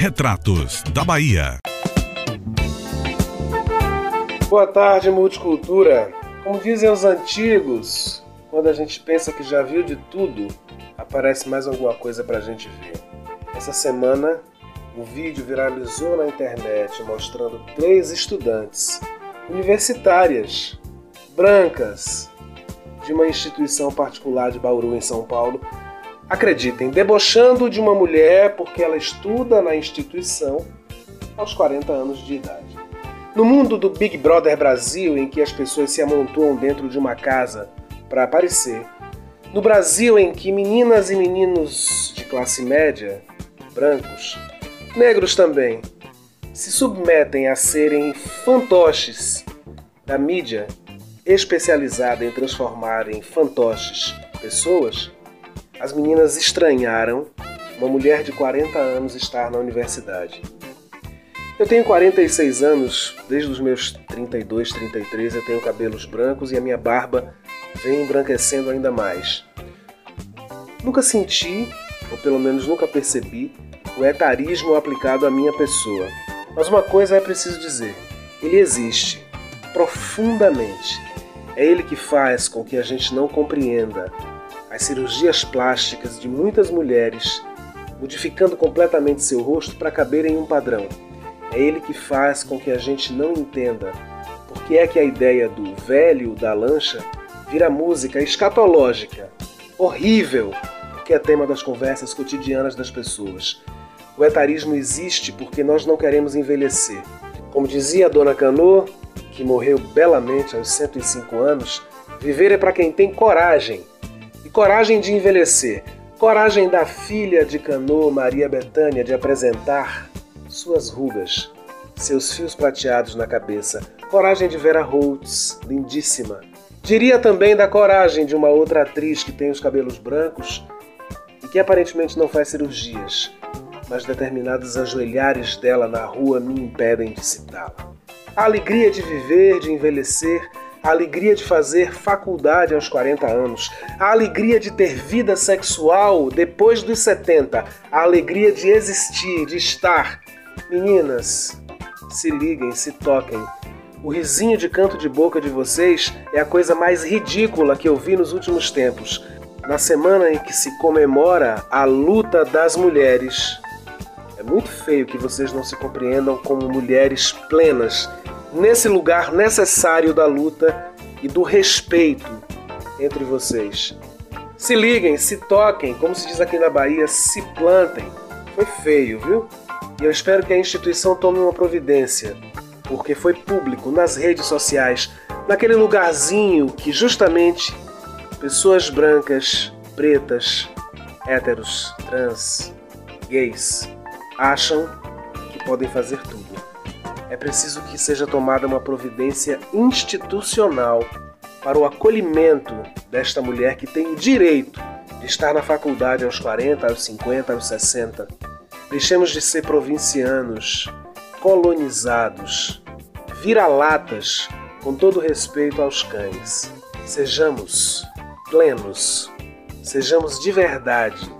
Retratos da Bahia. Boa tarde, multicultura. Como dizem os antigos, quando a gente pensa que já viu de tudo, aparece mais alguma coisa pra gente ver. Essa semana, um vídeo viralizou na internet mostrando três estudantes universitárias, brancas, de uma instituição particular de Bauru, em São Paulo, acreditem, debochando de uma mulher porque ela estuda na instituição aos 40 anos de idade. No mundo do Big Brother Brasil, em que as pessoas se amontoam dentro de uma casa para aparecer, no Brasil em que meninas e meninos de classe média, brancos, negros também, se submetem a serem fantoches da mídia especializada em transformar em fantoches pessoas, as meninas estranharam uma mulher de 40 anos estar na universidade. Eu tenho 46 anos, desde os meus 32, 33 eu tenho cabelos brancos e a minha barba vem embranquecendo ainda mais. Nunca senti, ou pelo menos nunca percebi, o etarismo aplicado à minha pessoa. Mas uma coisa é preciso dizer: ele existe, profundamente. É ele que faz com que a gente não compreenda as cirurgias plásticas de muitas mulheres, modificando completamente seu rosto para caber em um padrão. É ele que faz com que a gente não entenda por que é que a ideia do velho da lancha vira música escatológica, horrível, que é tema das conversas cotidianas das pessoas. O etarismo existe porque nós não queremos envelhecer. Como dizia a dona Canô, que morreu belamente aos 105 anos, viver é para quem tem coragem e coragem de envelhecer, coragem da filha de Canô, Maria Betânia, de apresentar suas rugas, seus fios prateados na cabeça, coragem de Vera Holtz, lindíssima. Diria também da coragem de uma outra atriz que tem os cabelos brancos e que aparentemente não faz cirurgias, mas determinados ajoelhares dela na rua me impedem de citá-la. A alegria de viver, de envelhecer, a alegria de fazer faculdade aos 40 anos, a alegria de ter vida sexual depois dos 70, a alegria de existir, de estar. Meninas, se liguem, se toquem. O risinho de canto de boca de vocês é a coisa mais ridícula que eu vi nos últimos tempos. Na semana em que se comemora a luta das mulheres, é muito feio que vocês não se compreendam como mulheres plenas nesse lugar necessário da luta e do respeito entre vocês. Se liguem, se toquem, como se diz aqui na Bahia, se plantem. Foi feio, viu? E eu espero que a instituição tome uma providência, porque foi público nas redes sociais, naquele lugarzinho que justamente pessoas brancas, pretas, héteros, trans, gays acham que podem fazer tudo é preciso que seja tomada uma providência institucional para o acolhimento desta mulher que tem o direito de estar na faculdade aos 40, aos 50, aos 60. Deixemos de ser provincianos, colonizados, vira-latas, com todo respeito aos cães. Sejamos plenos, sejamos de verdade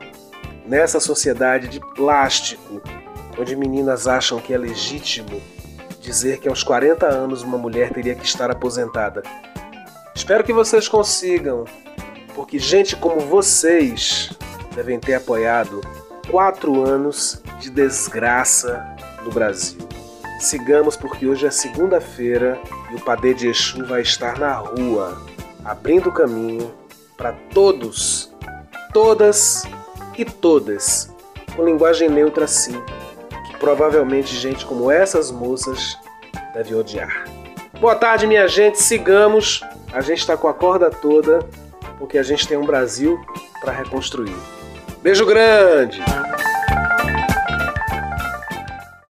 nessa sociedade de plástico, onde meninas acham que é legítimo dizer que aos 40 anos uma mulher teria que estar aposentada. Espero que vocês consigam, porque gente como vocês devem ter apoiado quatro anos de desgraça no Brasil. Sigamos porque hoje é segunda-feira e o Padê de Exu vai estar na rua, abrindo caminho para todos, todas e todas, com linguagem neutra sim, provavelmente gente como essas moças deve odiar. Boa tarde, minha gente. Sigamos. A gente está com a corda toda porque a gente tem um Brasil para reconstruir. Beijo grande!